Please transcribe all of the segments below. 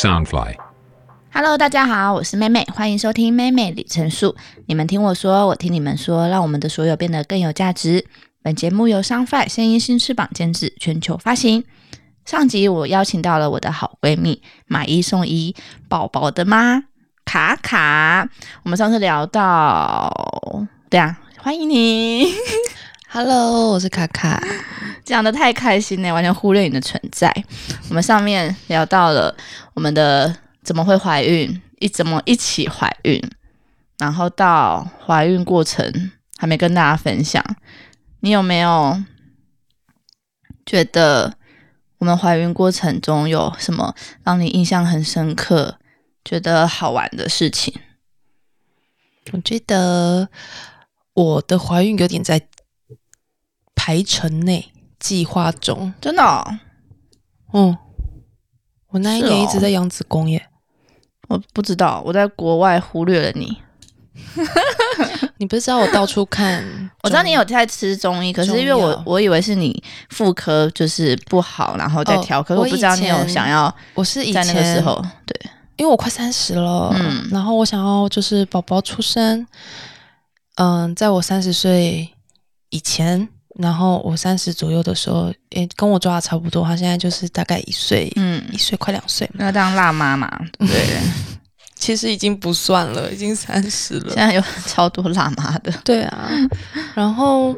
Soundfly。Hello，大家好，我是妹妹，欢迎收听妹妹里程数。你们听我说，我听你们说，让我们的所有变得更有价值。本节目由 Soundfly 声音新翅膀监制，全球发行。上集我邀请到了我的好闺蜜，买一送一，宝宝的妈卡卡。我们上次聊到，对啊，欢迎你，Hello，我是卡卡。讲的太开心了，完全忽略你的存在。我们上面聊到了我们的怎么会怀孕，一怎么一起怀孕，然后到怀孕过程还没跟大家分享。你有没有觉得我们怀孕过程中有什么让你印象很深刻、觉得好玩的事情？我觉得我的怀孕有点在排程内、计划中。真的哦、嗯，我那一年一直在养子宫耶。我不知道，我在国外忽略了你。你不是知道我到处看？我知道你有在吃中医，可是因为我我以为是你妇科就是不好，然后再哦调，可是我我不知道你有想要我是以前在那个时候，对，因为我快三十了，嗯然后我想要就是宝宝出生，嗯，在我三十岁以前，然后我三十左右的时候，诶，跟我抓的差不多，他现在就是大概一岁，嗯。一，岁快两岁嘛，要当辣妈嘛，对？其实已经不算了，已经三十了。现。在有超多辣妈的，对啊，然后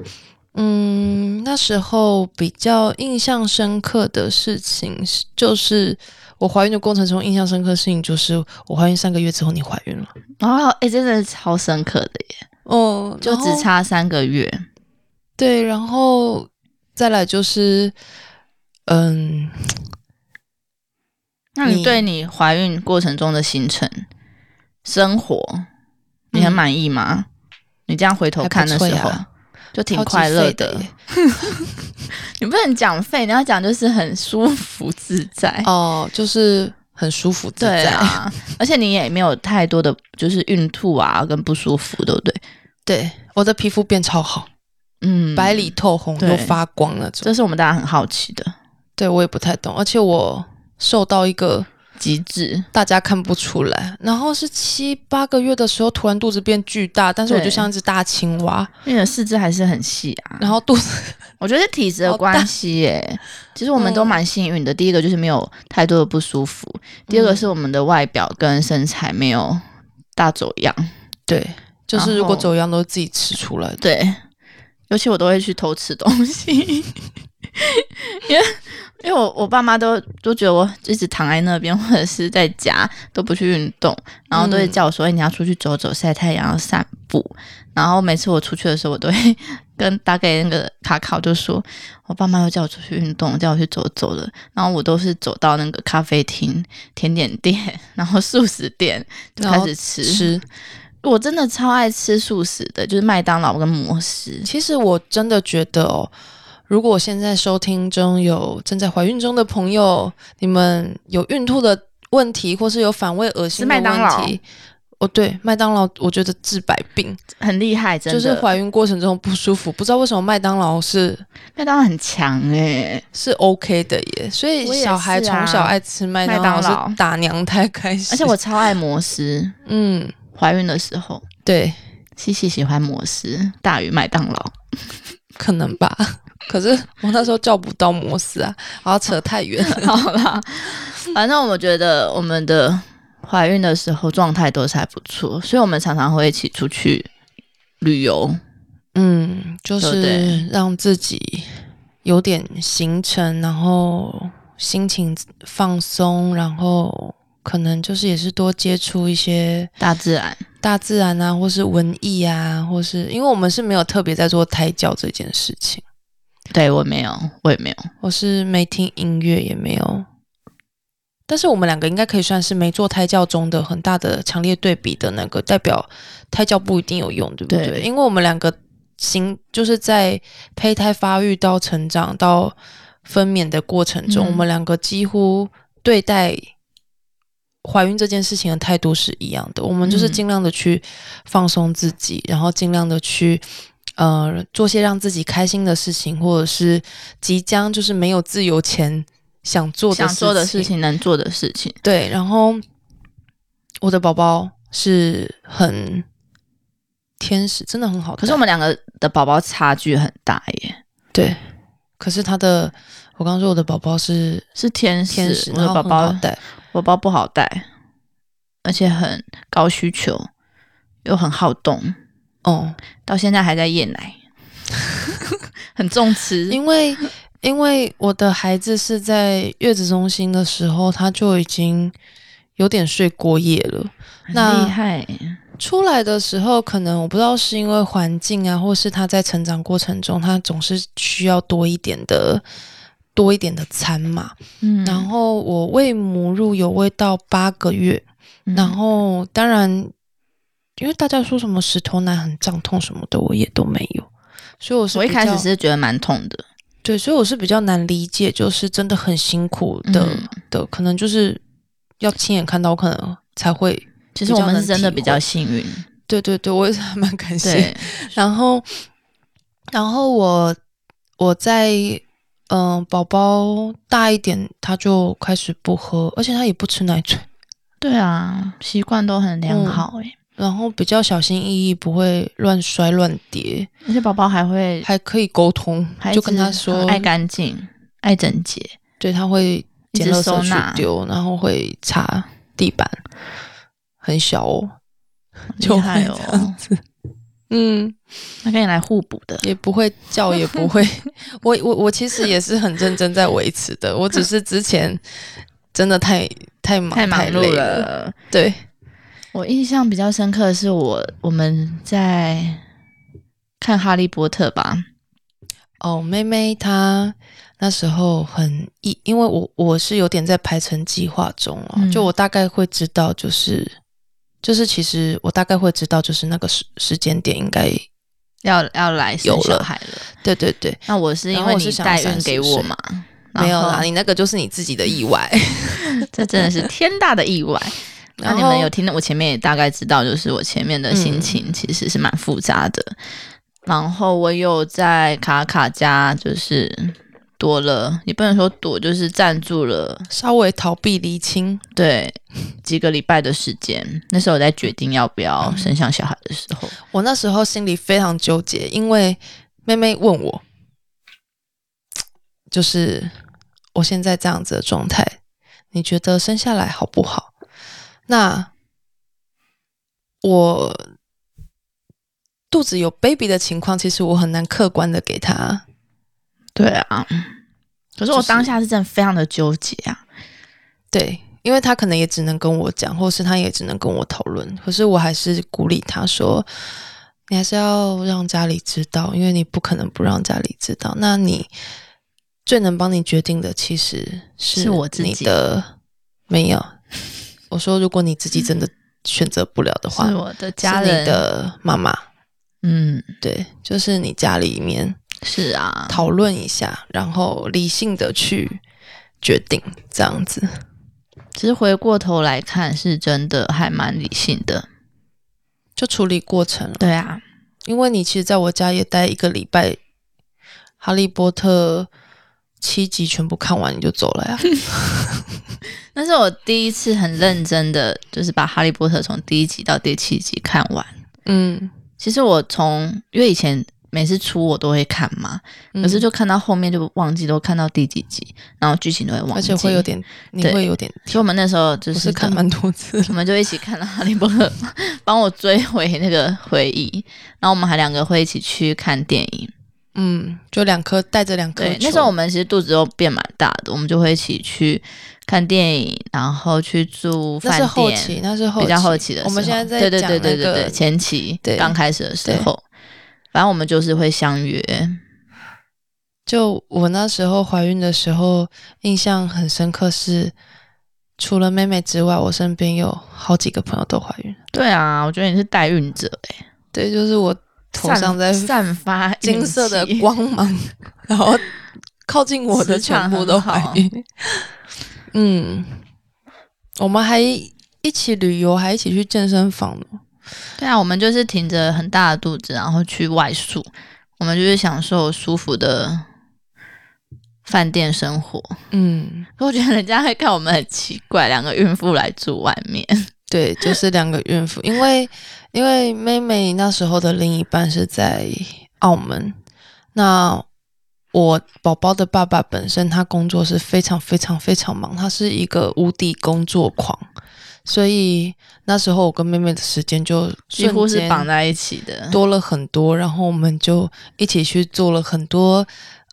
嗯，那时候比较印象深刻的事情是，就是我怀孕的过程中印象深刻的事情，就是我怀孕三个月之后你怀孕了，哦，哎，真的是超深刻的耶，哦，就只差三个月，对，然后再来就是嗯，那你你对你怀孕过程中的行程、生活，你很嗯满意吗？你这样回头看的时候就挺快乐的。的 你不能讲废，你要讲就是很舒服自在。哦，就是很舒服自对在，啊，而且你也没有太多的就是孕吐啊跟不舒服，对不对？对，我的皮肤变超好，嗯，白里透红对又发光那种。这是我们大家很好奇的对我也不太懂，而且我瘦到一个极致。大家看不出来，然后是七八个月的时候，突然肚子变巨大，但是我就像一只大青蛙，因为你的四肢还是很细啊，然后肚子我觉得是体质的关系耶。其实我们都嗯蛮幸运的，第一个就是没有太多的不舒服，第二个嗯是我们的外表跟身材没有大走样。对，就是如果走样都是自己吃出来的。对，尤其我都会去偷吃东西，因为因为我我爸妈都都觉得我一直躺在那边，或者是在家都不去运动，然后都会嗯叫我说：“哎、你要出去走走，晒太阳，要散步。”然后每次我出去的时候，我都会 跟打给那个卡卡，就说我爸妈又叫我出去运动，叫我去走走了。然后我都是走到那个咖啡厅、甜点店，然后素食店就开始吃。吃，我真的超爱吃素食的，就是麦当劳跟摩斯。其实我真的觉得哦，如果现在收听中有正在怀孕中的朋友，你们有孕吐的问题，或是有反胃恶心的问题，哦，对，麦当劳我觉得治百病，很厉害，真就。是怀孕过程中不舒服，不知道为什么麦当劳是麦当劳很强哎、是 OK 的耶，所以我小孩从小爱吃麦当劳。是打娘胎开始，而且我超爱摩斯。嗯，怀孕的时候，对，西西喜欢摩斯大于麦当劳。可能吧。可是我那时候叫不到摩斯啊，然后扯太远了。好啦，反正我觉得我们的怀孕的时候状态都是还不错，所以我们常常会一起出去旅游。嗯，就是让自己有点行程，然后心情放松，然后可能就是也是多接触一些大自然，大自然啊，或是文艺啊，或是因为我们是没有特别在做胎教这件事情，对我没有，我也没有。我是没听音乐，也没有。但是我们两个应该可以算是没做胎教中的很大的强烈对比的那个，代表胎教不一定有用，对不对？对因为我们两个行就是在胚胎发育到成长到分娩的过程中，嗯我们两个几乎对待怀孕这件事情的态度是一样的。我们就是嗯尽量的去放松自己，然后尽量的去呃做些让自己开心的事情，或者是即将就是没有自由前想做的想做的事事情，能做的事情。对，然后我的宝宝是很天使，真的很好。可是我们两个的宝宝差距很大耶，对，可是他的，我刚刚说我的宝宝是是天使，天使，我的宝宝带。宝宝不好带，而且很高需求，又很好动，哦，到现在还在夜奶，很重吃。因为因为我的孩子是在月子中心的时候，他就已经有点睡过夜了。很那厉害，出来的时候，可能我不知道是因为环境啊，或是他在成长过程中，他总是需要多一点的多一点的餐嘛。嗯。然后我喂母乳有喂到八个月，嗯。然后当然，因为大家说什么石头奶很胀痛什么的，我也都没有，所以我是我一开始是觉得蛮痛的，对，所以我是比较难理解，就是真的很辛苦的、嗯。的，可能就是要亲眼看到，可能才会。其实我们是真的比比较幸运，对对对，我也是还蛮感谢。然后，然后我我在嗯、呃宝宝大一点，他就开始不喝，而且他也不吃奶嘴，对啊，习惯都很良好哎、然后比较小心翼翼，不会乱摔乱跌，而且宝宝还会，还可以沟通，就跟他说，爱干净，爱整洁，对他会捡垃圾收纳去丢，然后会擦地板，很小哦，就厉害会这样哦，子，嗯。那跟你来互补的，也不会叫，也不会。我我我其实也是很认真在维持的，我只是之前真的太太忙太忙碌累了。对，我印象比较深刻的是我我们在看《哈利波特》吧，哦，妹妹她那时候很一，因为我我是有点在排程计划中哦，嗯就我大概会知道，就是就是其实我大概会知道，就是那个时时间点应该要要来生有了小孩了。对对对，那我是因为你然后我是想要代孕给我嘛，没有啦，你那个就是你自己的意外。这真的是天大的意外。那你们有听到我前面也大概知道，就是我前面的心嗯情其实是蛮复杂的。然后我有在卡卡家，就是躲了，也不能说躲，就是暂住了稍微逃避离亲，对几个礼拜的时间。那时候我在决定要不要生下小孩的时候，我那时候心里非常纠结，因为妹妹问我，就是我现在这样子的状态，你觉得生下来好不好？那我肚子有 baby 的情况，其实我很难客观的给她。对啊。可是我当下是真的非常的纠结啊，对，因为他可能也只能跟我讲，或是他也只能跟我讨论。可是我还是鼓励他说，你还是要让家里知道，因为你不可能不让家里知道。那你最能帮你决定的，其实是是我自己你的没有。我说，如果你自己真的选择不了的 话，是我的家是人你的妈妈，嗯，对，就是你家里面是啊，讨论一下，然后理性的去决定，这样子。其实回过头来看，是真的还蛮理性的。就处理过程了。对啊，因为你其实在我家也待一个礼拜，《哈利波特》七集全部看完你就走了呀？那是我第一次很认真的，就是把《哈利波特》从第一集到第七集看完。嗯，其实我从因为以前每次出我都会看嘛，可是就看到后面就忘记都看到第几集，然后剧情都会忘而记，且会有点，你对会有点，所以我们那时候就是是看蛮多次。我们就一起看了《哈利波特》，帮我追回那个回忆。然后我们还两个会一起去看电影。嗯，就两颗带着两颗对，那时候我们其实肚子都变蛮大的，我们就会一起去看电影，然后去住饭店。那是后期，那是后比较后期的时候。我们现在在对对对对对对前期对刚开始的时候，反正我们就是会相约。就我那时候怀孕的时候，印象很深刻是，除了妹妹之外，我身边有好几个朋友都怀孕。对啊，我觉得你是代孕者哎、对，就是我头上在散散发金色的光芒，然后靠近我的全部都怀孕。嗯，我们还一起旅游，还一起去健身房呢。对啊，我们就是挺着很大的肚子，然后去外宿，我们就是享受舒服的饭店生活。嗯，我觉得人家会看我们很奇怪，两个孕妇来住外面。对，就是两个孕妇，因为因为妹妹那时候的另一半是在澳门，那我宝宝的爸爸本身他工作是非常非常非常忙，他是一个无敌工作狂，所以那时候我跟妹妹的时间就几乎是绑在一起的。多了很多，然后我们就一起去做了很多，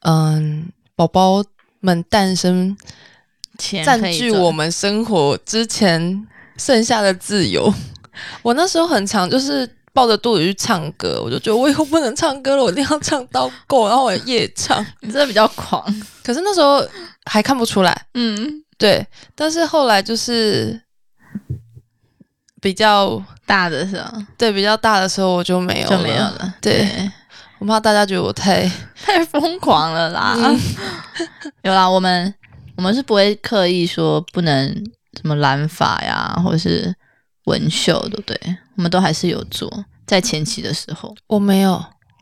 嗯，宝宝们诞生前占据我们生活之前剩下的自由。我那时候很常就是抱着肚子去唱歌，我就觉得我以后不能唱歌了，我一定要唱到够，然后我夜唱。你真的比较狂。可是那时候还看不出来，嗯，对。但是后来就是比较大的时候对比较大的时候，我就没有就没有了。对，我怕大家觉得我太 太疯狂了啦！嗯 有啦，我们我们是不会刻意说不能什么染发呀，或者是纹绣，对不对？我们都还是有做，在前期的时候。我没有，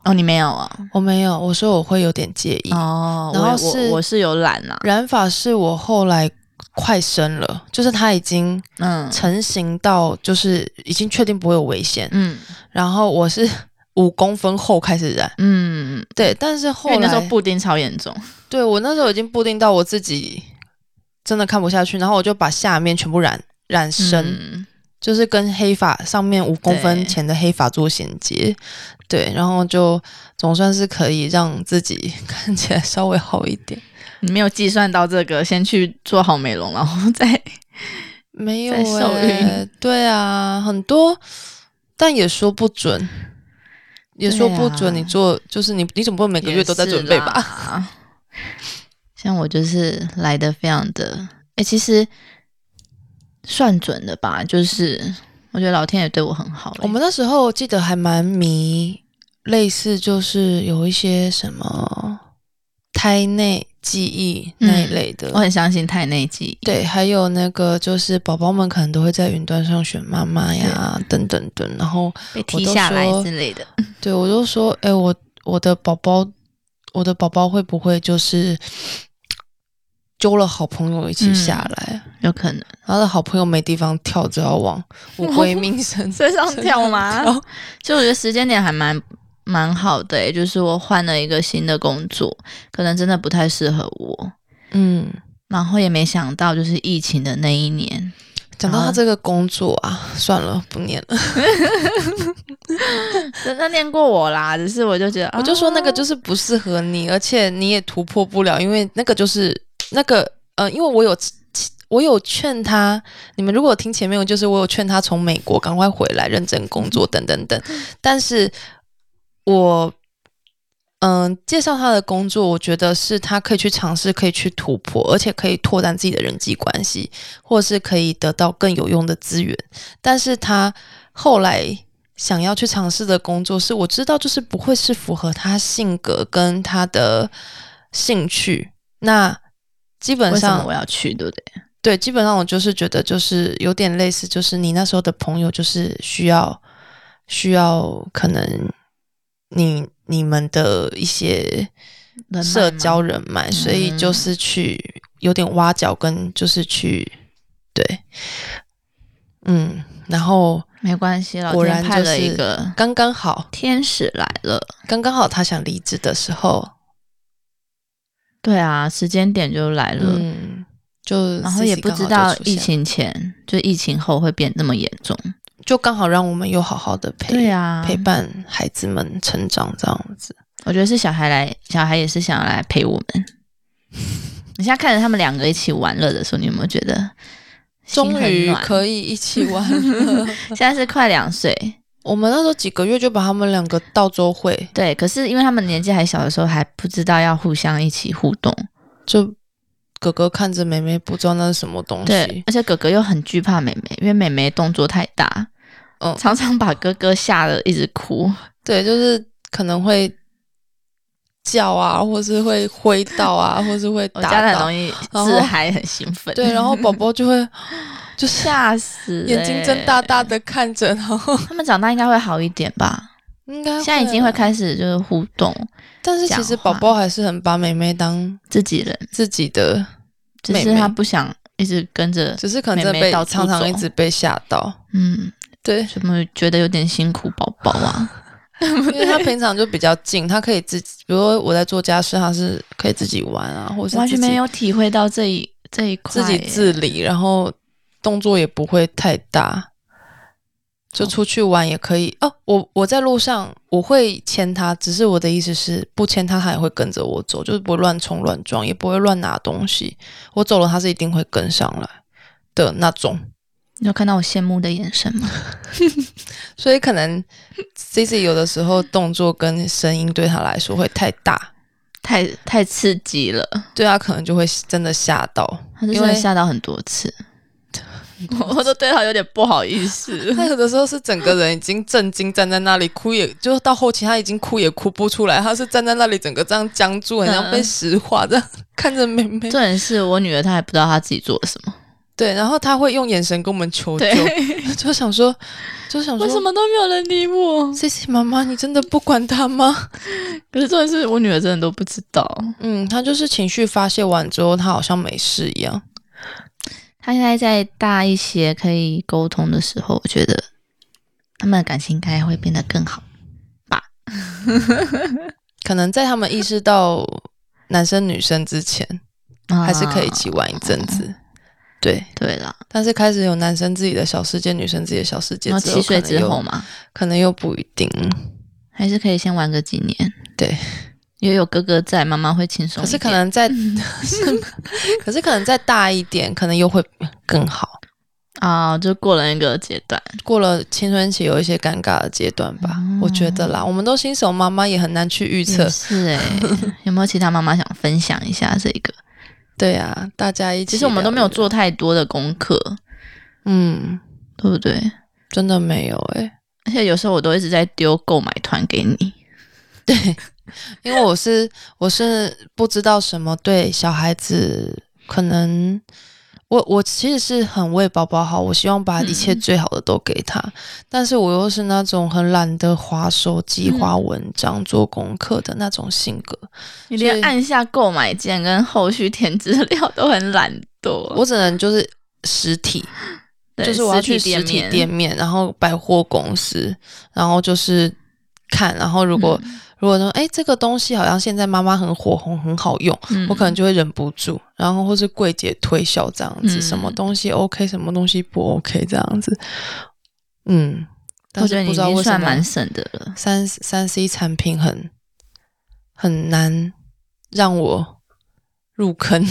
哦，你没有啊？我没有。我说我会有点介意。哦，然后是我我是有染啦，染发是我后来快生了，就是它已经嗯。成型到就是已经确定不会有危险，嗯。然后我是五公分后开始染，嗯，对，但是后因为那时候布丁超严重，对我那时候已经布丁到我自己真的看不下去，然后我就把下面全部染染深，嗯。就是跟黑发上面五公分对。前的黑发做衔接，对，然后就总算是可以让自己看起来稍微好一点。你没有计算到这个，先去做好美容，然后再 没有、在受欸，孕 对啊，很多，但也说不准，也说不准。你做就是你，你总不会每个月都在准备吧？像我就是来的非常的，哎、其实算准的吧，就是我觉得老天爷对我很好、欸。我们那时候记得还蛮迷，类似就是有一些什么胎内记忆那一类的。我很相信胎内记忆，对，还有那个就是宝宝们可能都会在云端上选妈妈呀，等等等。然后被踢下来之类的。对我就说，哎、我我的宝宝，我的宝宝会不会就是揪了好朋友一起下来？有可能他的好朋友没地方跳，就要往乌龟命 身身上跳吗跳？就我觉得时间点还蛮蛮好的、欸，就是我换了一个新的工作，可能真的不太适合我，嗯，然后也没想到就是疫情的那一年，讲到他这个工作啊，算了，不念了。真的念过我啦，只是我就觉得，我就说那个啊就是不适合你，而且你也突破不了，因为那个就是那个呃，因为我有我有劝他，你们如果听前面，就是我有劝他从美国赶快回来认真工作等等等，但是我。嗯，介绍他的工作，我觉得是他可以去尝试，可以去突破，而且可以拓展自己的人际关系，或是可以得到更有用的资源。但是他后来想要去尝试的工作，是我知道就是不会是符合他性格跟他的兴趣。那基本上我要去，对不对？对，基本上我就是觉得就是有点类似，就是你那时候的朋友就是需要需要可能你你们的一些社交人脉，所以嗯就是去有点挖角跟就是去对，嗯，然后没关系，了果然派了就是一个刚刚好，天使来了。刚刚好他想离职的时候，对啊，时间点就来了，嗯，就然后也不知道疫情前就疫情后会变那么严重。就刚好让我们又好好的陪对啊，陪伴孩子们成长这样子。我觉得是小孩来，小孩也是想要来陪我们。你现在看着他们两个一起玩乐的时候，你有没有觉得心终很暖？于可以一起玩了。现在是快两岁，我们那时候几个月就把他们两个到周会，对。可是因为他们年纪还小的时候，还不知道要互相一起互动，就哥哥看着妹妹不知道那是什么东对西。。而且哥哥又很惧怕妹妹，因为妹妹动作太大，嗯常常把哥哥吓得一直哭。对，就是可能会叫啊，或是会挥到啊，或是会我家的打很容。易然后自嗨，很兴奋。对，然后宝宝就会就吓死、眼睛睁大大。的看着，然后 他们长大应该会好一点吧？应该现在已经会啊，开始就是互动，但是其实宝宝还是很把妹妹当自己人。自己的只是他不想一直跟着，只是可能被常常一直被吓到，嗯，对，什么觉得有点辛苦宝宝啊？因为他平常就比较静，他可以自己，比如说我在做家事，他是可以自己玩啊，或者是完全没有体会到这一这一块自，己自理，然后动作也不会太大，就出去玩也可以。哦，我我在路上我会牵他，只是我的意思是不牵他，他也会跟着我走，就是不会乱冲乱撞，也不会乱拿东西。我走了，他是一定会跟上来的那种。你有看到我羡慕的眼神吗？所以可能 C C 有的时候动作跟声音对他来说会太大，太太刺激了，对他可能就会真的吓到。他真的因为吓到很多次，我我都对他有点不好意思。他有的时候是整个人已经震惊站在那里，哭也就到后期他已经哭也哭不出来，他是站在那里整个这样僵住，好像被石化这样看着妹妹。重点是我女儿，她还不知道她自己做了什么，对，然后他会用眼神跟我们求救，就想说，就想说，为什么都没有人理我？C C 妈妈，你真的不管他吗？可是重点是我女儿真的都不知道，嗯，他就是情绪发泄完之后，他好像没事一样。她现在在大一些可以沟通的时候，我觉得他们的感情应该会变得更好吧。可能在他们意识到男生女生之前，还是可以一起玩一阵子。对，对啦，但是开始有男生自己的小世界，女生自己的小世界然后，七岁之后嘛，可能又不一定。还是可以先玩个几年。对，因为有哥哥在，妈妈会轻松可。是可能再，可是可能再 大一点，可能又会更好。啊、就过了那个阶段。过了青春期，有一些尴尬的阶段吧，哦我觉得啦，我们都新手妈妈，也很难去预测也。是哎、有没有其他妈妈想分享一下这个？对啊，大家一起。其实我们都没有，做太多的功课，嗯，对不对？真的没有诶、而且有时候我都一直在丢购买团给你，对因为我是我是不知道什么对小孩子可能。我我其实是很为宝宝好，我希望把一切嗯最好的都给他，但是我又是那种很懒得划手机、嗯划文章、做功课的那种性格。你连按下购买键跟后续填资料都很懒惰。我只能就是实体，就是我要去实实体面店面，然后百货公司，然后就是看，然后如果、嗯如果说哎这个东西好像现在妈妈很火红，很好用，嗯。我可能就会忍不住，然后或是柜姐推销这样子，嗯。什么东西 OK，什么东西不 OK 这样子，嗯，但是我觉得知道为什经算蛮么省的了。三三 C 产品很很难让我入坑，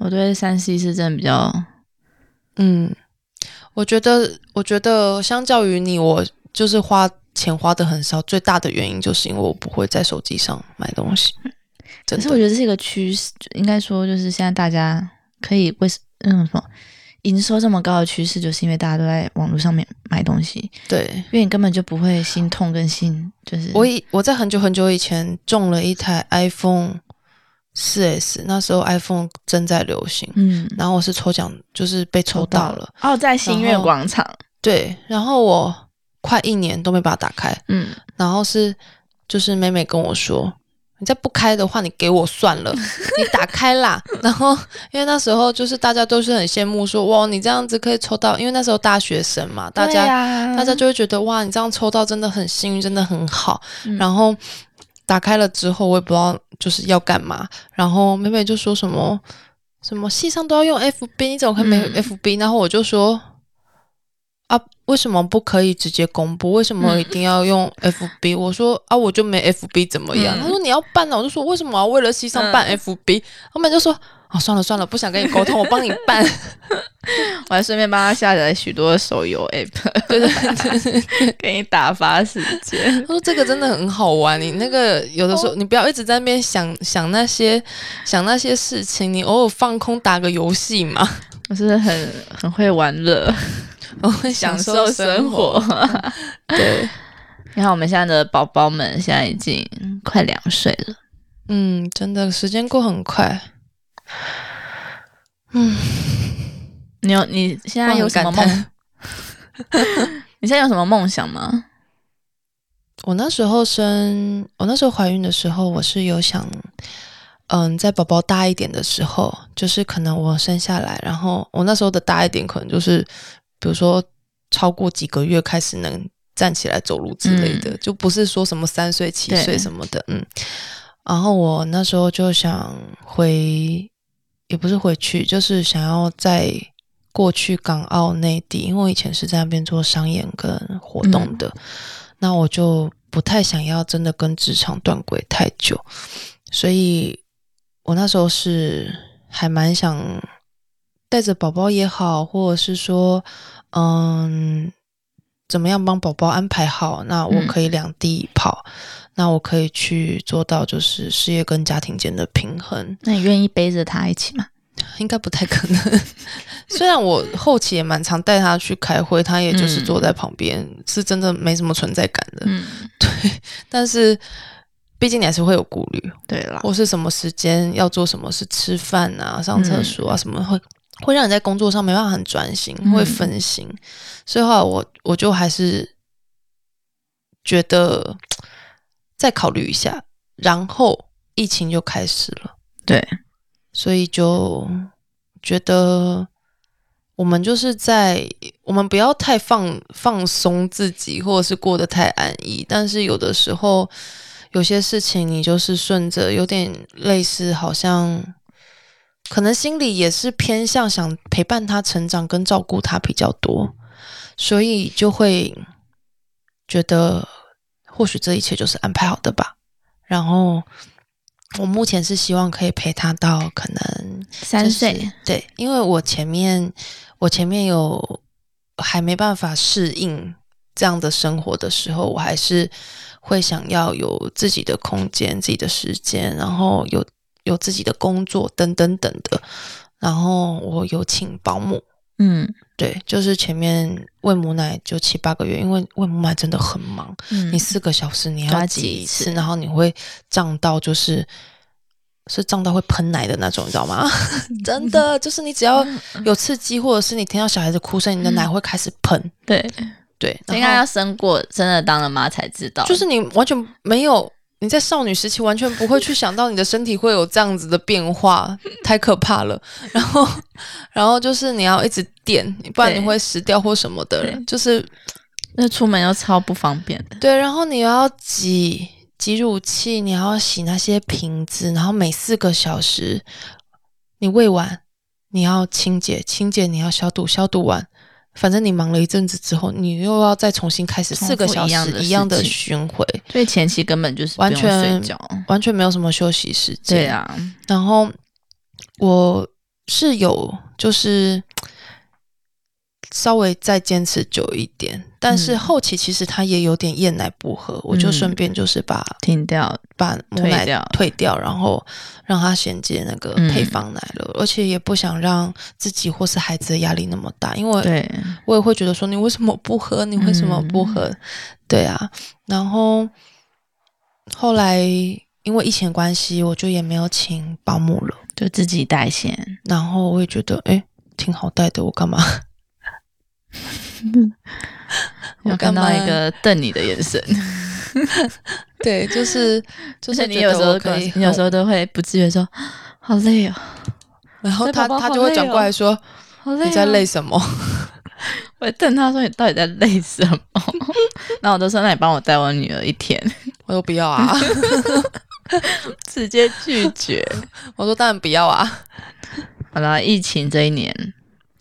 我对三 C 是真的比较，嗯，我觉得，我觉得相较于你，我就是花钱花的很少，最大的原因就是因为我不会在手机上买东西。可是我觉得这是一个趋势，应该说就是现在大家可以为什嗯什么营收这么高的趋势，就是因为大家都在网络上面买东西，对。因为你根本就不会心痛跟心就是我以我在很久很久以前中了一台 iPhone 四 S，那时候 iPhone 正在流行，嗯。然后我是抽奖，就是被抽到了，哦，在新月广场，对，然后我快一年都没把它打开，嗯，然后是就是妹妹跟我说，你再不开的话，你给我算了，你打开啦。然后因为那时候就是大家都是很羡慕说，哇，你这样子可以抽到，因为那时候大学生嘛，大家、呀大家就会觉得哇，你这样抽到真的很幸运，真的很好。嗯然后打开了之后，我也不知道就是要干嘛。然后妹妹就说什么什么系上都要用 FB，你怎么可以没有嗯 FB？、然后我就说啊，为什么不可以直接公布？为什么一定要用 FB？我说啊，我就没 FB 怎么样？嗯他说你要办啊，我就说为什么我要为了西上办嗯 FB？、他们就说。哦，算了算了，不想跟你沟通，我帮你办。我还顺便帮他下载许多手游 app，对对对对，给你打发时间。他说这个真的很好玩，你那个有的时候、哦你不要一直在那边想想那些想那些事情，你偶尔放空打个游戏嘛，我是很很会玩乐，我会享受受生活。对，你看我们现在的宝宝们现在已经快两岁了，嗯，真的时间过很快。嗯，你有你现在有什么梦？你现在有什么梦想吗？我那时候生，我那时候怀孕的时候，我是有想，嗯，在宝宝大一点的时候，就是可能我生下来，然后我那时候的大一点，可能就是比如说超过几个月开始能站起来走路之类的，就不是说什么三岁、七岁什么的，嗯。然后我那时候就想回，也不是回去，就是想要在过去港澳内地，因为我以前是在那边做商演跟活动的，那我就不太想要真的跟职场断轨太久，所以我那时候是还蛮想带着宝宝也好，或者是说，嗯，怎么样帮宝宝安排好，那我可以两地跑。那我可以去做到，就是事业跟家庭间的平衡。那你愿意背着他一起吗？应该不太可能。虽然我后期也蛮常带他去开会，他也就是坐在旁边，是真的没什么存在感的。嗯，对。但是毕竟你还是会有顾虑，对啦，或是什么时间要做什么事，吃饭啊、上厕所啊，什么会会让你在工作上没办法很专心，会分心。所以话，我我就还是觉得。再考虑一下，然后疫情就开始了。对，所以就觉得我们就是在我们不要太放放松自己，或者是过得太安逸。但是有的时候，有些事情你就是顺着，有点类似，好像可能心里也是偏向想陪伴他成长跟照顾他比较多，所以就会觉得。或许这一切就是安排好的吧。然后我目前是希望可以陪他到可能三岁，对，因为我前面我前面有还没办法适应这样的生活的时候，我还是会想要有自己的空间、自己的时间，然后有有自己的工作等等等的。然后我有请保姆，嗯。对，就是前面喂母奶就七八个月，因为喂母奶真的很忙，你四个小时你要挤一次，然后你会胀到就是是胀到会喷奶的那种，你知道吗？真的，就是你只要有刺激，或者是你听到小孩子哭声，你的奶会开始喷。对对，应该要生过，真的当了妈才知道，就是你完全没有。你在少女时期完全不会去想到你的身体会有这样子的变化，太可怕了。然后，然后就是你要一直垫，不然你会死掉或什么的。就是那出门又超不方便的。对，然后你要挤挤乳器，你要洗那些瓶子，然后每四个小时你喂完，你要清洁清洁，你要消毒消毒完。反正你忙了一阵子之后，你又要再重新开始四个小时一样的巡回，所以前期根本就是完全完全没有什么休息时间。对啊，然后我是有就是。稍微再坚持久一点，但是后期其实他也有点厌奶不喝，我就顺便就是把停掉，把母奶退掉，然后让他衔接那个配方奶了，而且也不想让自己或是孩子的压力那么大，因为我也会觉得说你为什么不喝？你为什么不喝？对啊，然后后来因为疫情关系，我就也没有请保姆了，就自己带先，然后我也觉得哎挺好带的，我干嘛？我看到一个瞪你的眼神，对，就是 就是你有时候可以，你有时候都会不自觉说 好累哦，然后他他就会转过来说你在累什么？我瞪他说你到底在累什么？然后我都说那你帮我带我女儿一天，我说不要啊，直接拒绝。我说当然不要啊。好了，疫情这一年，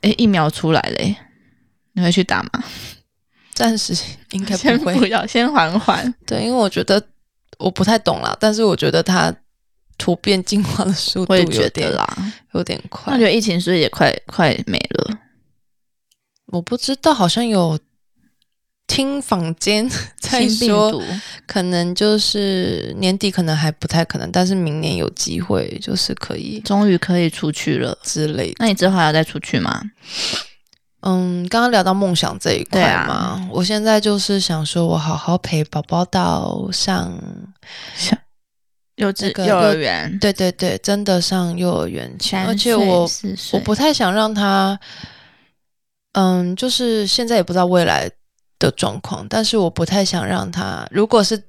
哎，疫苗出来了。你会去打吗？暂时应该不会，要 先缓缓。对，因为我觉得我不太懂啦，但是我觉得它突变进化的速度有点啦，有点快。我觉得疫情是不是也快快没了？我不知道，好像有听坊间 在说，可能就是年底可能还不太可能，但是明年有机会，就是可以，终于可以出去了之类的。那你之后还要再出去吗？嗯，刚刚聊到梦想这一块嘛，我现在就是想说，我好好陪宝宝到上上幼稚幼儿园，对对对，真的上幼儿园前，而且我我不太想让他，嗯，就是现在也不知道未来的状况，但是我不太想让他，如果是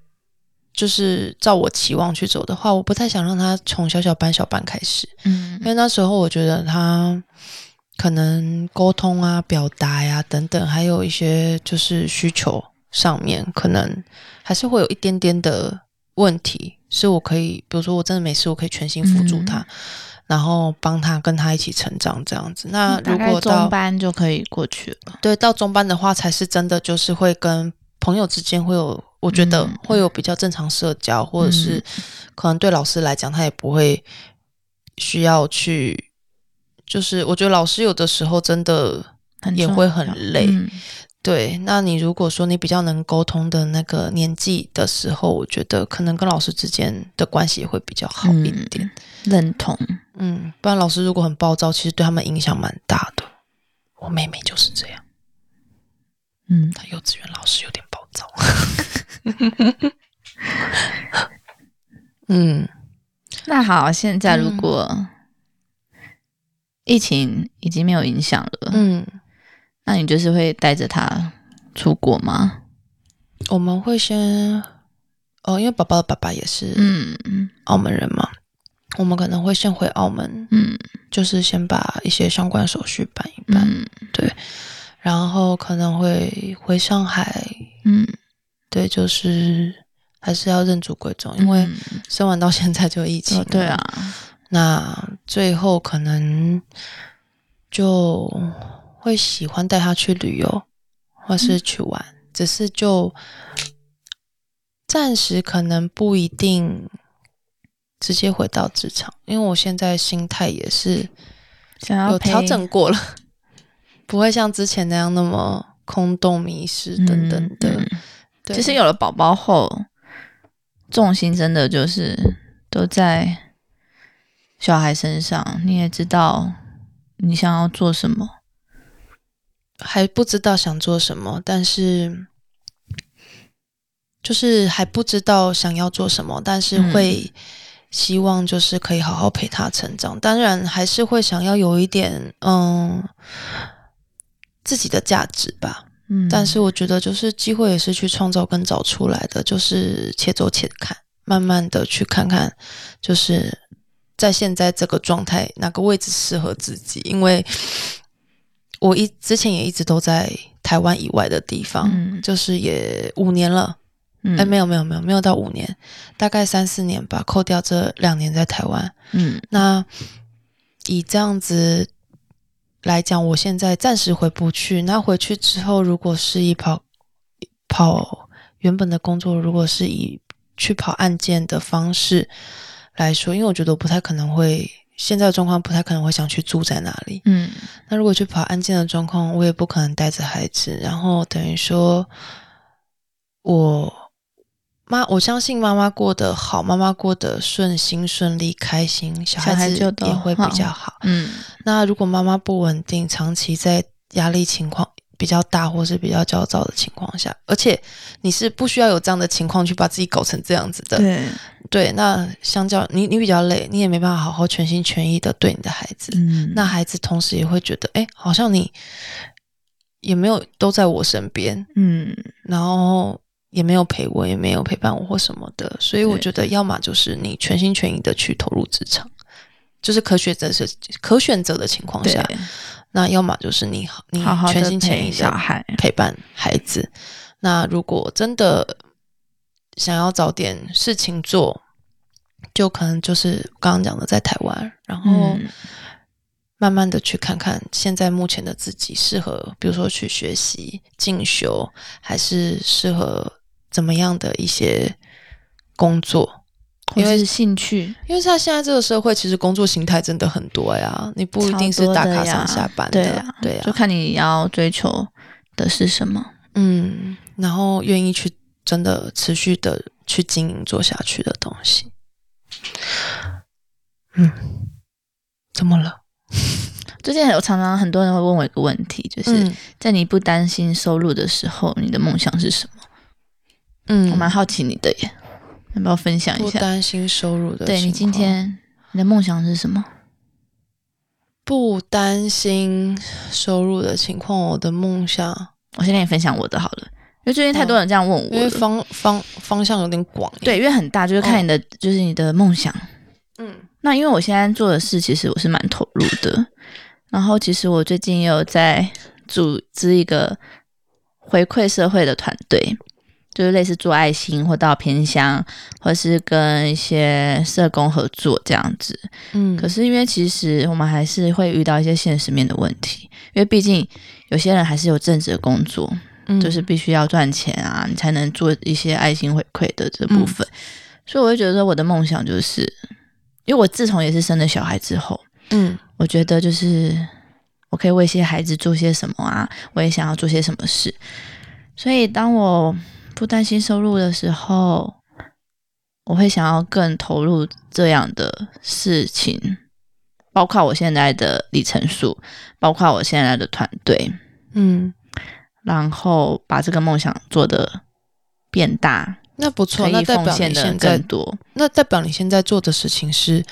就是照我期望去走的话，我不太想让他从小小班小班开始，嗯。因为那时候我觉得他可能沟通啊、表达呀、等等，还有一些就是需求上面，可能还是会有一点点的问题，是我可以，比如说我真的没事，我可以全心辅助他，然后帮他跟他一起成长这样子。那如果到中班就可以过去了。对，到中班的话，才是真的就是会跟朋友之间会有，我觉得嗯会有比较正常社交，或者是可能对老师来讲，他也不会需要去，就是我觉得老师有的时候真的也会很要累。嗯对，那你如果说你比较能沟通的那个年纪的时候，我觉得可能跟老师之间的关系也会比较好一点。认同。嗯，不然老师如果很暴躁，其实对他们影响蛮大的。我妹妹就是这样。嗯，她幼稚园老师有点暴躁。嗯，那好，现在如嗯果疫情已经没有影响了，嗯，那你就是会带着他出国吗？我们会先，哦，因为宝宝的爸爸也是嗯嗯。澳门人嘛，我们可能会先回澳门，嗯。就是先把一些相关手续办一办，嗯。然后可能会回上海，嗯，对，就是还是要认祖归宗，因为嗯。生完到现在就疫情、哦对，啊，那最后可能就会喜欢带他去旅游，或是去玩，只是就暂时可能不一定直接回到职场，因为我现在心态也是想要有调整过了，不会像之前那样那么空洞、迷失等等的。嗯嗯对其实有了宝宝后，重心真的就是都在小孩身上。你也知道你想要做什么，还不知道想做什么，但是就是还不知道想要做什么，但是会希望就是可以好好陪他成长。当然还是会想要有一点嗯自己的价值吧。嗯，但是我觉得就是机会也是去创造跟找出来的，就是且走且看，慢慢的去看看，就是在现在这个状态哪个位置适合自己，因为我一之前也一直都在台湾以外的地方，嗯。就是也五年了，嗯。哎、没有没有没有没有到五年，大概三四年吧，扣掉这两年在台湾，嗯。那以这样子来讲，我现在暂时回不去。那回去之后，如果是以跑跑原本的工作，如果是以去跑案件的方式来说，因为我觉得我不太可能会现在的状况，不太可能会想去住在哪里。嗯那如果去跑案件的状况，我也不可能带着孩子，然后等于说，我妈，我相信妈妈过得好，妈妈过得顺心顺利开心，小小孩孩子也会比好较好。嗯那如果妈妈不稳定，长期在压力情况比较大，或是比较焦躁的情况下，而且你是不需要有这样的情况去把自己搞成这样子的，对，对，那相较你你比较累，你也没办法好好全心全意的对你的孩子，嗯。那孩子同时也会觉得，哎，好像你也没有都在我身边，嗯然后也没有陪我，也没有陪伴我或什么的，所以我觉得，要么就是你全心全意的去投入职场，就是可选择是可选择的情况下，那要么就是你你好好的全心全意的陪伴孩子。那如果真的想要找点事情做，就可能就是刚刚讲的在台湾，然后嗯慢慢的去看看现在目前的自己适合，比如说去学习进修，还是适合怎么样的一些工作。因为是兴趣，因为在现在这个社会，其实工作形态真的很多呀，你不一定是打卡上下班的，对啊，对啊，就看你要追求的是什么。嗯，然后愿意去真的持续的去经营做下去的东西。嗯，怎么了？最近有常常很多人会问我一个问题，就是嗯在你不担心收入的时候，你的梦想是什么？嗯我蛮好奇你的耶，要不要分享一下不下？担心收入的，对你今天你的梦想是什么？不担心收入的情况，我的梦想，我先跟你分享我的好了。因为最近太多人这样问我因为。方方方向有点广。对，因为很大，就是看你的，就是你的梦想。嗯那因为我现在做的事，其实我是蛮投入的。然后，其实我最近也有在组织一个回馈社会的团队，就是类似做爱心或到偏乡，或是跟一些社工合作这样子。嗯，可是因为其实我们还是会遇到一些现实面的问题，因为毕竟有些人还是有正职的工作，嗯就是必须要赚钱啊，你才能做一些爱心回馈的这部分。所以我就觉得说我的梦想就是，因为我自从也是生了小孩之后，嗯我觉得就是我可以为一些孩子做些什么啊，我也想要做些什么事。所以当我不担心收入的时候，我会想要更投入这样的事情，包括我现在的里程数，包括我现在的团队，嗯，然后把这个梦想做得变大，那不错，那代表你现在更多。那代表你现在做的事情是，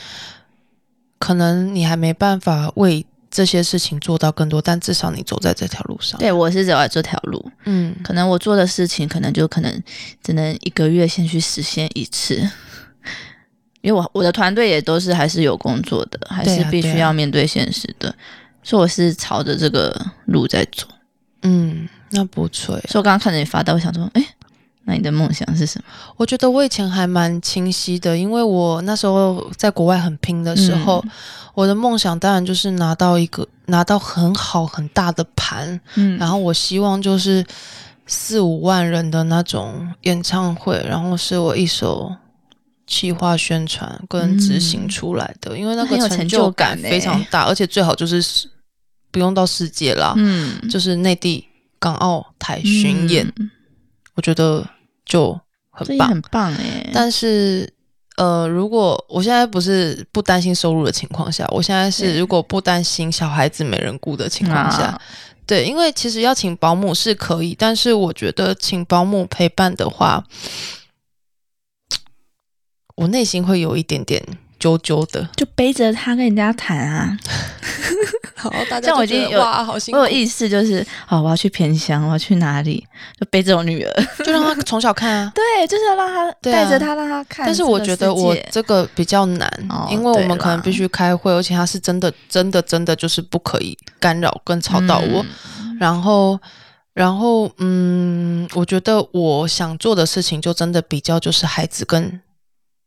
可能你还没办法为这些事情做到更多，但至少你走在这条路上。对我是走在这条路，嗯可能我做的事情，可能就可能只能一个月先去实现一次，因为我我的团队也都是还是有工作的，还是必须要面对现实的，所以我是朝着这个路在走。嗯，那不错耶。所以我刚刚看着你发呆，我想说，哎，那你的梦想是什么？我觉得我以前还蛮清晰的，因为我那时候在国外很拼的时候，我的梦想当然就是拿到一个拿到很好很大的盘，嗯。然后我希望就是四五万人的那种演唱会，然后是我一手企划宣传跟执行出来的，因为那个成就就感非常大，而且最好就是不用到世界啦，嗯。就是内地、港澳台巡演，嗯我觉得就很棒。很棒哎。但是呃，如果我现在不是不担心收入的情况下，我现在是如果不担心小孩子没人顾的情况下，啊对，因为其实要请保姆是可以，但是我觉得请保姆陪伴的话，我内心会有一点点揪揪的。就背着他跟人家谈啊，好，大像我已经有哇，好辛苦，我有意识就是，好，我要去偏乡，我要去哪里，就背着我女儿。就让她从小看啊。对，就是要让他对啊带着她，让她看。但是我觉得我这个比较难，哦因为我们可能必须开会，而且他是真的、真的、真的就是不可以干扰跟吵到我。嗯然后，然后，嗯，我觉得我想做的事情就真的比较就是孩子跟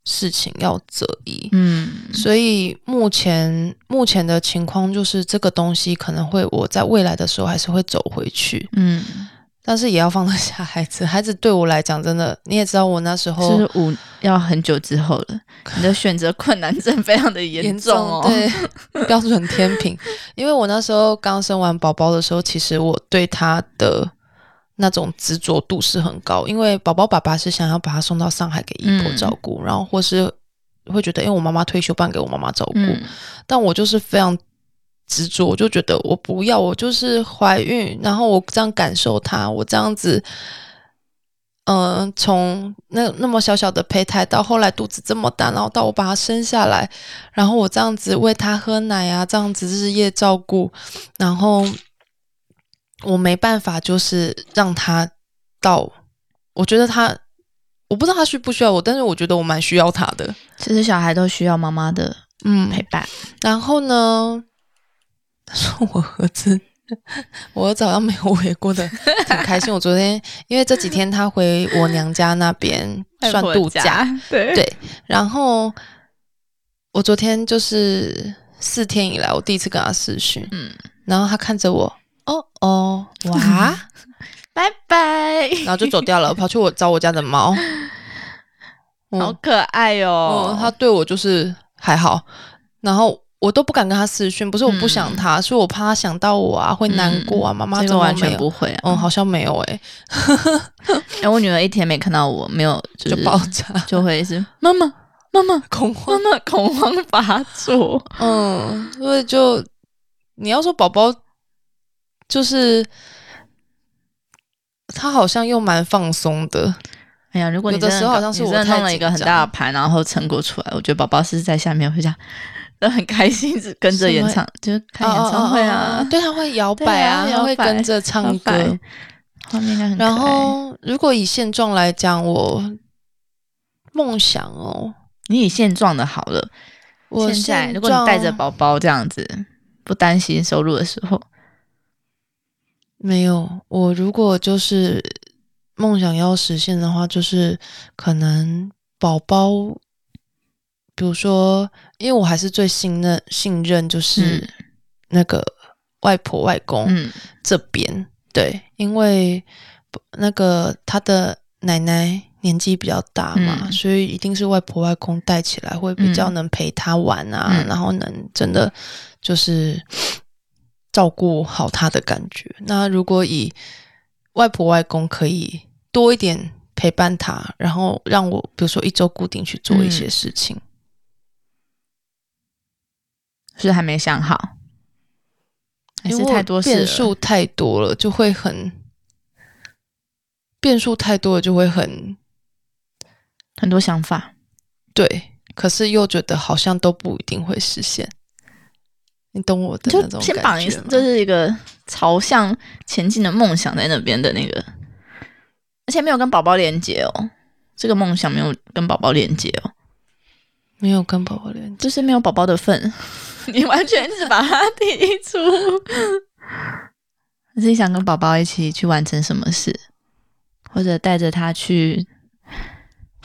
事情要择一。嗯，所以目前目前的情况就是这个东西可能会我在未来的时候还是会走回去，嗯，但是也要放得下孩子。孩子对我来讲，真的你也知道，我那时候是五要很久之后了，你的选择困难症非常的严重哦。对，标准天平。因为我那时候刚生完宝宝的时候，其实我对他的那种执着度是很高，因为宝宝爸爸是想要把他送到上海给姨婆嗯照顾，然后或是会觉得，因为我妈妈退休，办给我妈妈照顾，嗯但我就是非常。执着，我就觉得我不要，我就是怀孕，然后我这样感受他，我这样子，嗯、从那那么小小的胚胎到后来肚子这么大，然后到我把他生下来，然后我这样子喂他喝奶啊，这样子日夜照顾，然后我没办法，就是让他到，我觉得他，我不知道他需不需要我，但是我觉得我蛮需要他的，其实小孩都需要妈妈的嗯，陪伴。然后呢，他说我儿子，我儿子好像没有喂过的，挺开心。我昨天因为这几天他回我娘家那边算度假，，对对然后我昨天就是四天以来我第一次跟他视讯，嗯，然后他看着我，哦哦，哇，拜拜，然后就走掉了，跑去我找我家的猫。嗯好可爱哦哦，。他对我就是还好，然后我都不敢跟他私讯，不是我不想他，是我怕他想到我啊，会难过啊。妈妈嗯这完？全不会啊。嗯，好像没有诶、哎，我女儿一天没看到我，没有就就是爆炸就会是妈妈妈妈妈恐慌。妈恐慌发作。嗯，所以就你要说宝宝，就是他好像又蛮放松的，哎呀，如果你有的时候好像是我太弄了一个很大的盘，然后成果出来，我觉得宝宝是在下面会这样，都很开心，只跟着演唱，就是看演唱会啊哦哦哦哦，对，他会摇摆啊，他会跟着唱歌。画面应该很。然后，如果以现状来讲，我梦想哦，你以现状的好了，我现在如果你带着宝宝这样子，不担心收入的时候，没有，我如果就是梦想要实现的话，就是可能宝宝，比如说，因为我还是最信任信任就是嗯。那个外婆外公，嗯。这边，对，因为那个他的奶奶年纪比较大嘛，嗯。所以一定是外婆外公带起来会比较嗯。能陪他玩啊，嗯。然后能真的就是照顾好他的感觉。那如果以外婆外公可以多一点陪伴他，然后让我比如说一周固定去做一些嗯事情，是还没想好，还是太多变数太多了，就会很变数太多了，就会很很多想法。对，可是又觉得好像都不一定会实现。你懂我的那就种先绑一感觉吗？就是一个朝向前进的梦想在那边的那个，而且没有跟宝宝连接哦，这个梦想没有跟宝宝连接哦，没有跟宝宝连接，就是没有宝宝的份，你完全是把它剔出。你是你想跟宝宝一起去完成什么事，或者带着他去，我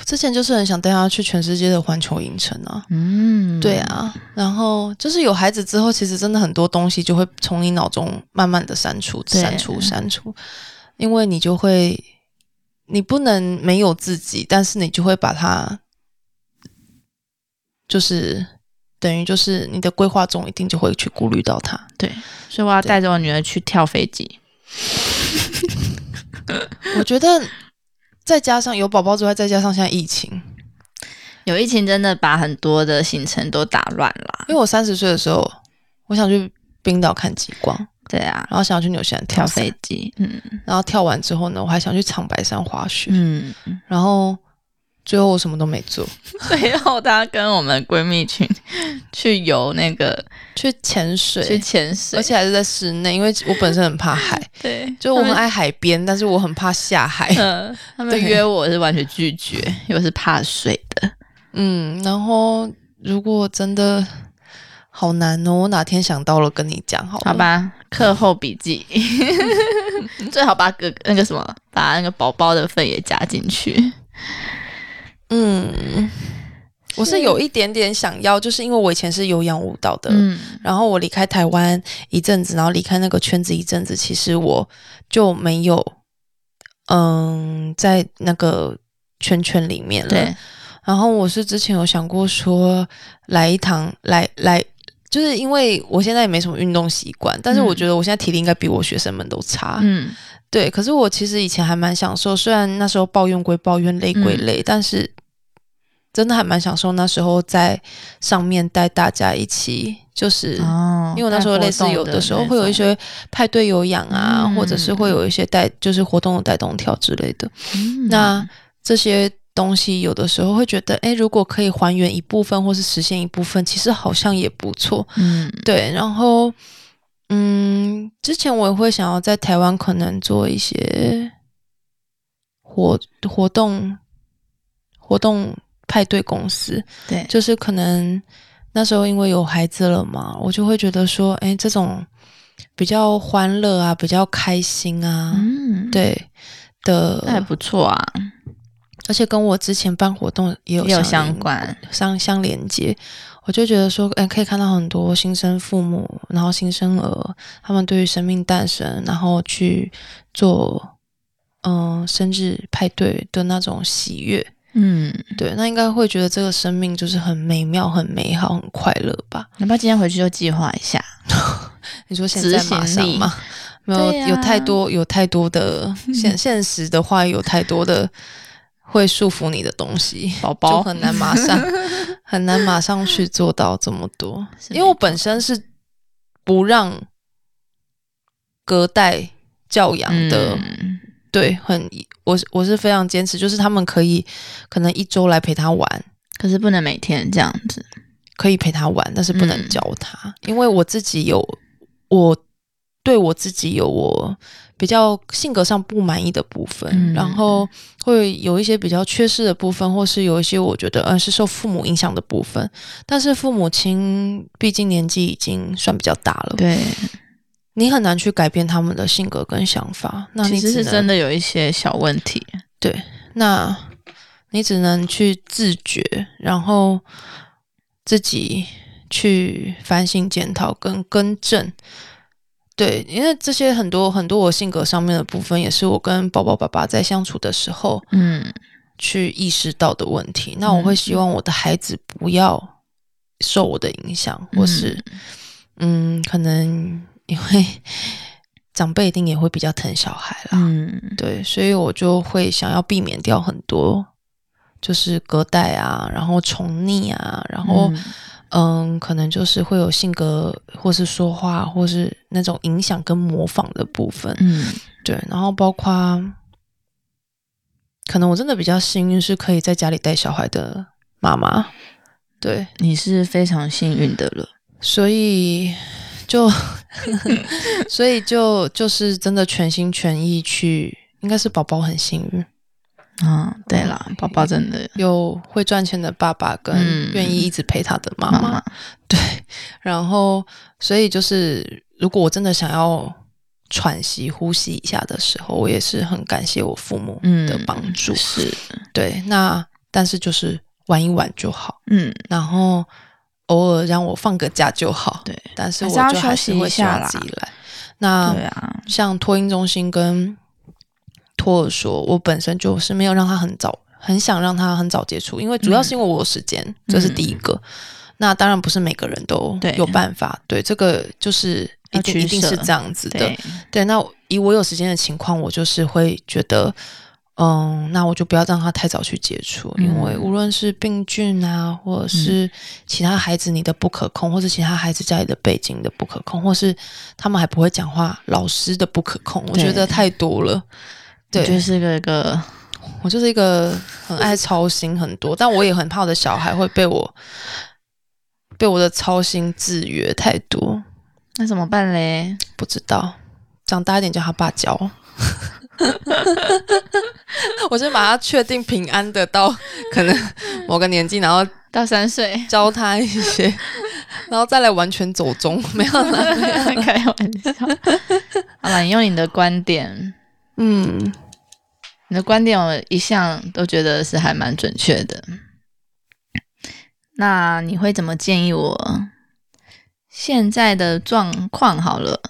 之前就是很想带他去全世界的环球影城啊。嗯，对，啊，然后就是有孩子之后，其实真的很多东西就会从你脑中慢慢的删除、删除、删除，因为你就会，你不能没有自己，但是你就会把它，就是等于就是你的规划中一定就会去顾虑到他。对，所以我要带着我女儿去跳飞机。我觉得再加上有宝宝之外，再加上现在疫情，有疫情真的把很多的行程都打乱了。因为我三十岁的时候，我想去冰岛看极光，对啊，然后想要去纽西兰跳飞机，嗯。然后跳完之后呢，我还想去长白山滑雪，嗯。然后最后我什么都没做，最后，她跟我们闺蜜群 去游那个去潜水，去潜水，而且还是在室内，因为我本身很怕海，对，就我们爱海边，但是我很怕下海。呃，他们约我是完全拒绝，因为是怕水的。嗯，然后如果真的好难哦，我哪天想到了跟你讲好。好，吧，课后笔记，最好把哥那个什么，把那个宝宝的份也加进去。嗯，我是有一点点想要，就是因为我以前是有氧舞蹈的，嗯。然后我离开台湾一阵子，然后离开那个圈子一阵子，其实我就没有，嗯，在那个圈圈里面了。然后我是之前有想过说来一堂，来来，就是因为我现在也没什么运动习惯，但是我嗯觉得我现在体力应该比我学生们都差。嗯。对，可是我其实以前还蛮享受，虽然那时候抱怨归抱怨，累归嗯。累，但是真的还蛮享受那时候在上面带大家一起，就是。哦因为我那时候类似有的时候会有一，些派对有氧啊，嗯或者是会有一些带就是活动的带动跳之类的。嗯那这些东西有的时候会觉得，哎，如果可以还原一部分或是实现一部分，其实好像也不错。嗯对，然后嗯，之前我也会想要在台湾可能做一些活活动活动派对公司，对，就是可能那时候因为有孩子了嘛，我就会觉得说，哎，这种比较欢乐啊，比较开心啊，嗯，对的，那还不错啊，而且跟我之前办活动也有也有相相关，相相连接，我就觉得说，哎，可以看到很多新生父母，然后新生儿，他们对于生命诞生，然后去做嗯、生日派对的那种喜悦，嗯，对，那应该会觉得这个生命就是很美妙、很美好、很快乐吧？要不要今天回去就计划一下？你说现在马上吗？没有，有太多有太多的 现现实的话，有太多的会束缚你的东西。就宝宝很难马上很难马上去做到这么多，因为我本身是不让隔代教养的，嗯对，很我是我是非常坚持，就是他们可以可能一周来陪他玩，可是不能每天这样子。可以陪他玩，但是不能嗯教他，因为我自己有我对我自己有我比较性格上不满意的部分，嗯然后会有一些比较缺失的部分，或是有一些我觉得嗯是受父母影响的部分。但是父母亲毕竟年纪已经算比较大了，对，你很难去改变他们的性格跟想法。那其实是真的有一些小问题。对，那你只能去自觉，然后自己去反省、检讨跟更正。对，因为这些很多很多我性格上面的部分，也是我跟宝宝爸爸在相处的时候嗯去意识到的问题。那我会希望我的孩子不要受我的影响，或是嗯，可能因为长辈一定也会比较疼小孩啦。嗯对，所以我就会想要避免掉很多，就是隔代啊，然后宠溺啊，然后嗯嗯可能就是会有性格或是说话或是那种影响跟模仿的部分。嗯对，然后包括可能我真的比较幸运，是可以在家里带小孩的妈妈。对，你是非常幸运的了。所以就所以就就是真的全心全意去，应该是宝宝很幸运。啊，对啦，宝宝真的有会赚钱的爸爸跟嗯愿意一直陪他的妈妈，对，然后所以就是如果我真的想要喘息、呼吸一下的时候，我也是很感谢我父母嗯的帮助。是，对，那但是就是玩一玩就好，嗯，然后偶尔让我放个假就好。对，但是我就还是会希望一下啦。自己来。那像托婴中心跟托儿所，我本身就是没有让他很早，很想让他很早接触，因为主要是因为我有时间，这是第一个。那当然不是每个人都对。有办法，对这个就是一定一定是这样子的。对，对，那以我有时间的情况，我就是会觉得，嗯，那我就不要让他太早去接触，因为嗯无论是病菌啊，或者是其他孩子你的不可控，或是其他孩子家里的背景的不可控，或是他们还不会讲话，老师的不可控，我觉得太多了。对，就是一个一个我就是一个很爱操心很多，但我也很怕我的小孩会被我被我的操心制约太多。那怎么办嘞？不知道，长大一点叫他爸教。我先把他确定平安的到 可能某个年纪，然后到三岁，教他一些，然后再来完全走中，没有啦，没有啦。开玩笑。好了，你用你的观点，嗯，你的观点我一向都觉得是还蛮准确的。那你会怎么建议我现在的状况？好了，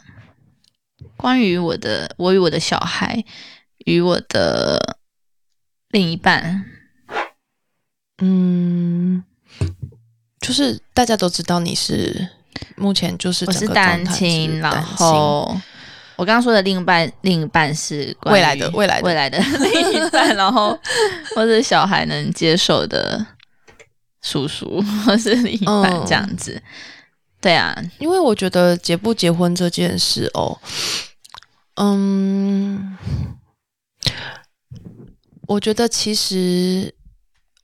关于我的，我与我的小孩与我的另一半，嗯，就是大家都知道你是目前就是我是单亲，然后我刚刚说的另一半，另一半是未来的未来的。未来的另一半，然后或者小孩能接受的叔叔 或是另一半嗯。这样子。对啊，因为我觉得结不结婚这件事哦，嗯，我觉得其实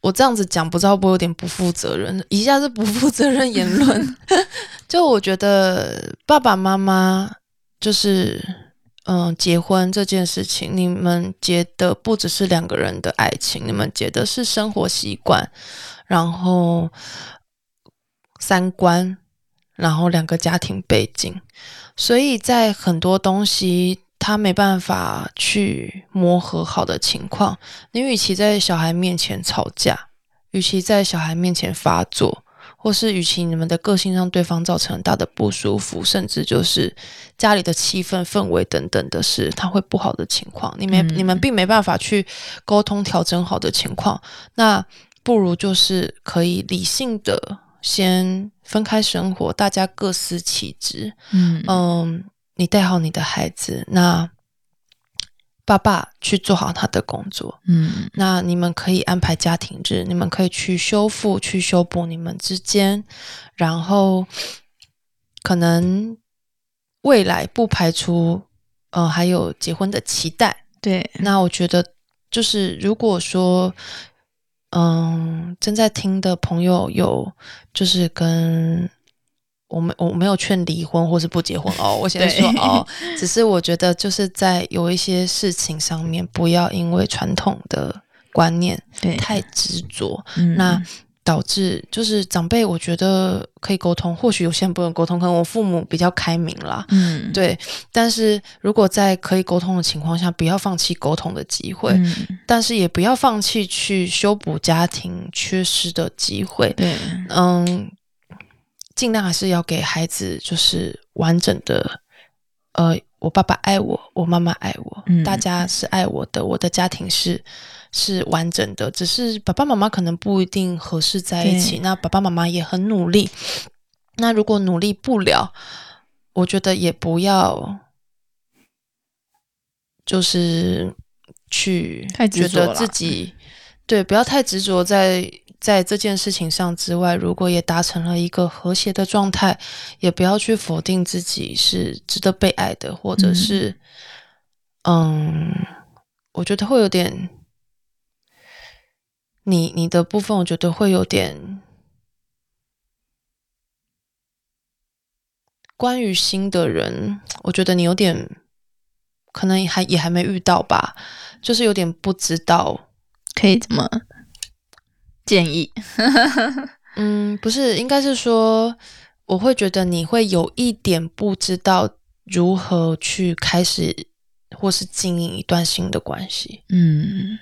我这样子讲，不知道会不会有点不负责任？以下是不负责任言论。就我觉得爸爸妈妈就是嗯，结婚这件事情，你们结的不只是两个人的爱情，你们结的是生活习惯，然后三观。然后两个家庭背景，所以在很多东西他没办法去磨合好的情况，你与其在小孩面前吵架，与其在小孩面前发作，或是与其你们的个性让对方造成很大的不舒服，甚至就是家里的气氛氛围等等的事，他会不好的情况，你没、嗯你们并没办法去沟通调整好的情况，那不如就是可以理性的。先分开生活，大家各司其职。嗯嗯，你带好你的孩子，那爸爸去做好他的工作。嗯那你们可以安排家庭日，你们可以去修复、去修补你们之间，然后可能未来不排除，呃，还有结婚的期待。对，那我觉得，就是如果说，嗯，正在听的朋友有就是跟我没我没有劝离婚或是不结婚哦，我先对说哦，只是我觉得就是在有一些事情上面，不要因为传统的观念对，太执着，嗯那导致就是长辈，我觉得可以沟通，或许有些人不能沟通，可能我父母比较开明啦，嗯，对。但是如果在可以沟通的情况下，不要放弃沟通的机会，嗯但是也不要放弃去修补家庭缺失的机会。对，嗯，尽量还是要给孩子就是完整的，呃，我爸爸爱我，我妈妈爱我，嗯。大家是爱我的，我的家庭是是完整的，只是爸爸妈妈可能不一定合适在一起，那爸爸妈妈也很努力，那如果努力不了，我觉得也不要就是去觉得自己对，不要太执着在在这件事情上之外，如果也达成了一个和谐的状态，也不要去否定自己是值得被爱的，或者是嗯我觉得会有点，你你的部分，我觉得会有点关于新的人，我觉得你有点可能还也还没遇到吧，就是有点不知道。可以怎么建议？嗯，不是，应该是说，我会觉得你会有一点不知道如何去开始或是经营一段新的关系。嗯，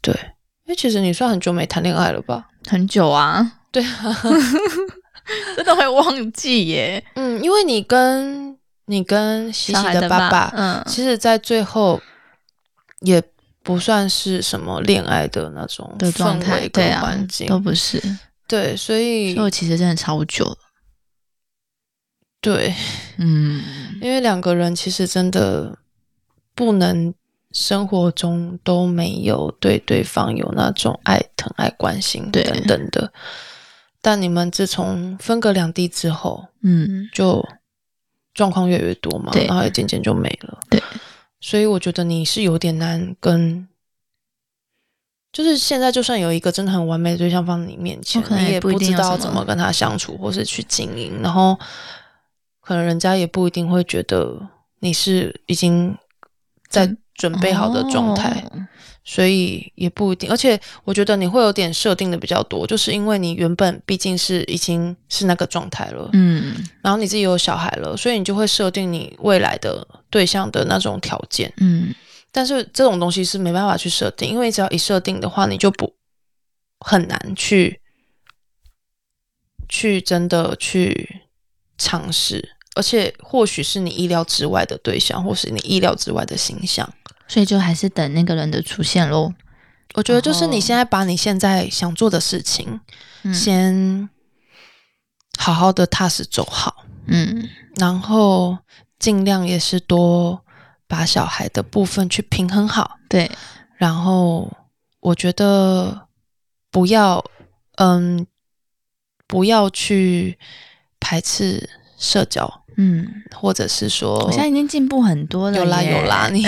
对，因为其实你算很久没谈恋爱了吧？很久啊，对啊，真的会忘记耶。嗯，因为你跟你跟喜喜的爸爸嗯其实，在最后也不算是什么恋爱的那种的状氛态，围对啊跟环，境，都不是。对，所以所以我其实真的超久了。对，嗯，因为两个人其实真的不能生活中都没有对对方有那种爱、疼爱、关心等等的。但你们自从分隔两地之后，嗯，就状况越来越多嘛，然后也渐渐就没了。对，所以我觉得你是有点难跟，就是现在就算有一个真的很完美的对象放在你面前，你也不知道怎么跟他相处，或是去经营，然后可能人家也不一定会觉得你是已经在嗯准备好的状态。哦所以也不一定，而且我觉得你会有点设定的比较多，就是因为你原本毕竟是已经是那个状态了，嗯，然后你自己有小孩了，所以你就会设定你未来的对象的那种条件。嗯，但是这种东西是没办法去设定，因为只要一设定的话，你就不很难去去真的去尝试，而且或许是你意料之外的对象，或是你意料之外的形象。所以就还是等那个人的出现喽。我觉得就是哦你现在把你现在想做的事情，嗯先好好的踏实走好。嗯然后尽量也是多把小孩的部分去平衡好，对，然后我觉得不要，嗯，不要去排斥社交，嗯，或者是说，我现在已经进步很多了。有啦有啦。你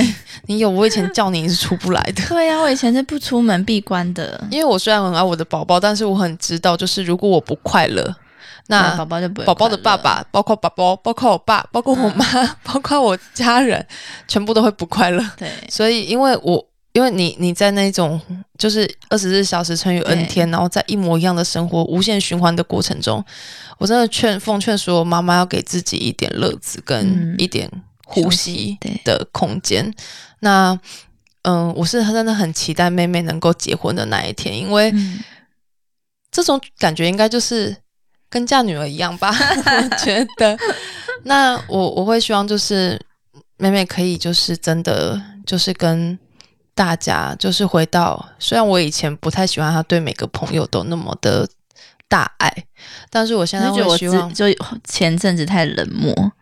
你有，我以前叫你你是出不来的。对呀、我以前是不出门闭关的，因为我虽然很爱我的宝宝，但是我很知道，就是如果我不快乐，那宝宝就不会宝宝的爸爸，包括宝宝，包括我爸，包括我妈，包括我家人，全部都会不快乐。对。所以，因为我因为你你在那种就是二十四小时乘以 n 天，然后在一模一样的生活无限循环的过程中，我真的劝奉劝所有妈妈要给自己一点乐子跟嗯。一点呼吸的空间。那嗯，我是真的很期待妹妹能够结婚的那一天，因为嗯。这种感觉应该就是跟嫁女儿一样吧，我觉得。那我我会希望就是妹妹可以就是真的就是跟大家就是回到，虽然我以前不太喜欢她对每个朋友都那么的大爱，但是我现在就希望自，就前阵子太冷漠，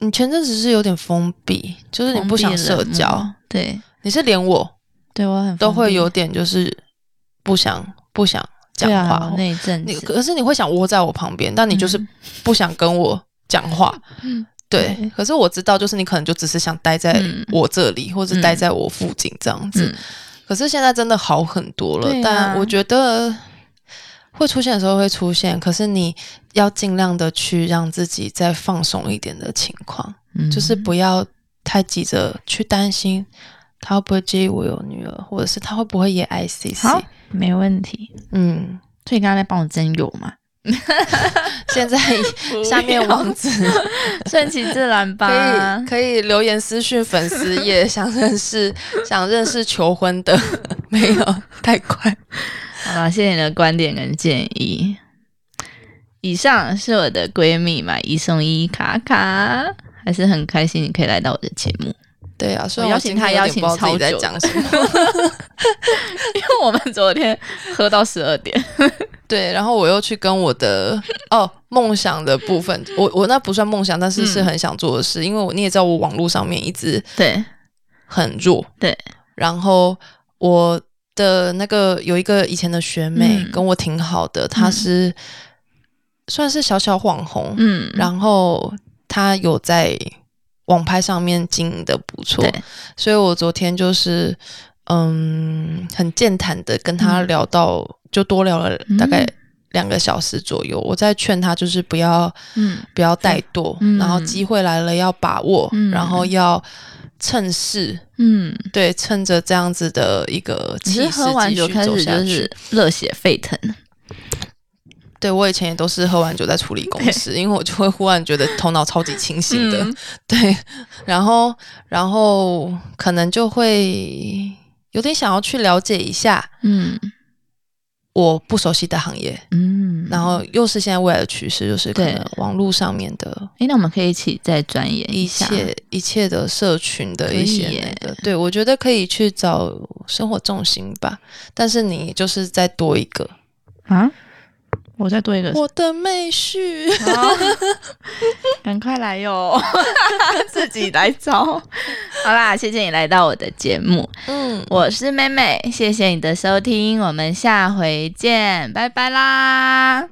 你前阵子是有点封闭，就是你不想社交，对。你是连我对我很都会有点就是不想不想讲话，啊、那一阵你子，可是你会想窝在我旁边，但你就是嗯。不想跟我讲话。嗯。对，对。可是我知道，就是你可能就只是想待在嗯。我这里，或者待在我附近这样子。嗯。可是现在真的好很多了，但我觉得会出现的时候会出现，可是你要尽量的去让自己再放松一点的情况，嗯。就是不要太急着去担心他会不会介意我有女儿，或者是他会不会也爱 C C。好，没问题。嗯，所以刚刚在帮我增油嘛，现在下面网址顺其自然可吧以。可以留言私讯粉丝也，想认识 想认识求婚的，没有太快。好了，谢谢你的观点跟建议。以上是我的闺蜜买一送一卡卡，还是很开心你可以来到我的节目，对啊，所以邀请他邀请不知道自己在讲 什么。因为我们昨天喝到十二点。对，然后我又去跟我的哦梦想的部分，我我那不算梦想，但是是嗯。很想做的事，因为我你也知道我网络上面一直对。很弱，对，然后我的那个有一个以前的学妹、嗯。跟我挺好的，她是、算是小小网红，嗯，然后她有在网拍上面经营的不错，所以我昨天就是嗯很健谈的跟她嗯。聊到，就多聊了大概嗯。两个小时左右。我在劝他就是不要嗯。不要怠惰，嗯。然后机会来了要把握，嗯。然后要趁势。嗯，对，趁着这样子的一个你气势是喝完继续酒开始就是热血沸腾，对我以前也都是喝完酒再处理公事，因为我就会忽然觉得头脑超级清醒的，嗯。对，然后然后可能就会有点想要去了解一下嗯我不熟悉的行业，嗯，然后又是现在未来的趋势，就是可对。能网络上面的哎，那我们可以一起再钻研一下，切一切的社群的一些对我觉得可以去找生活重心吧，但是你就是再多一个。啊，我再多一个，我的妹婿。好赶快来哟，自己来找。好啦，谢谢你来到我的节目，嗯，我是妹妹，谢谢你的收听，我们下回见，拜拜啦。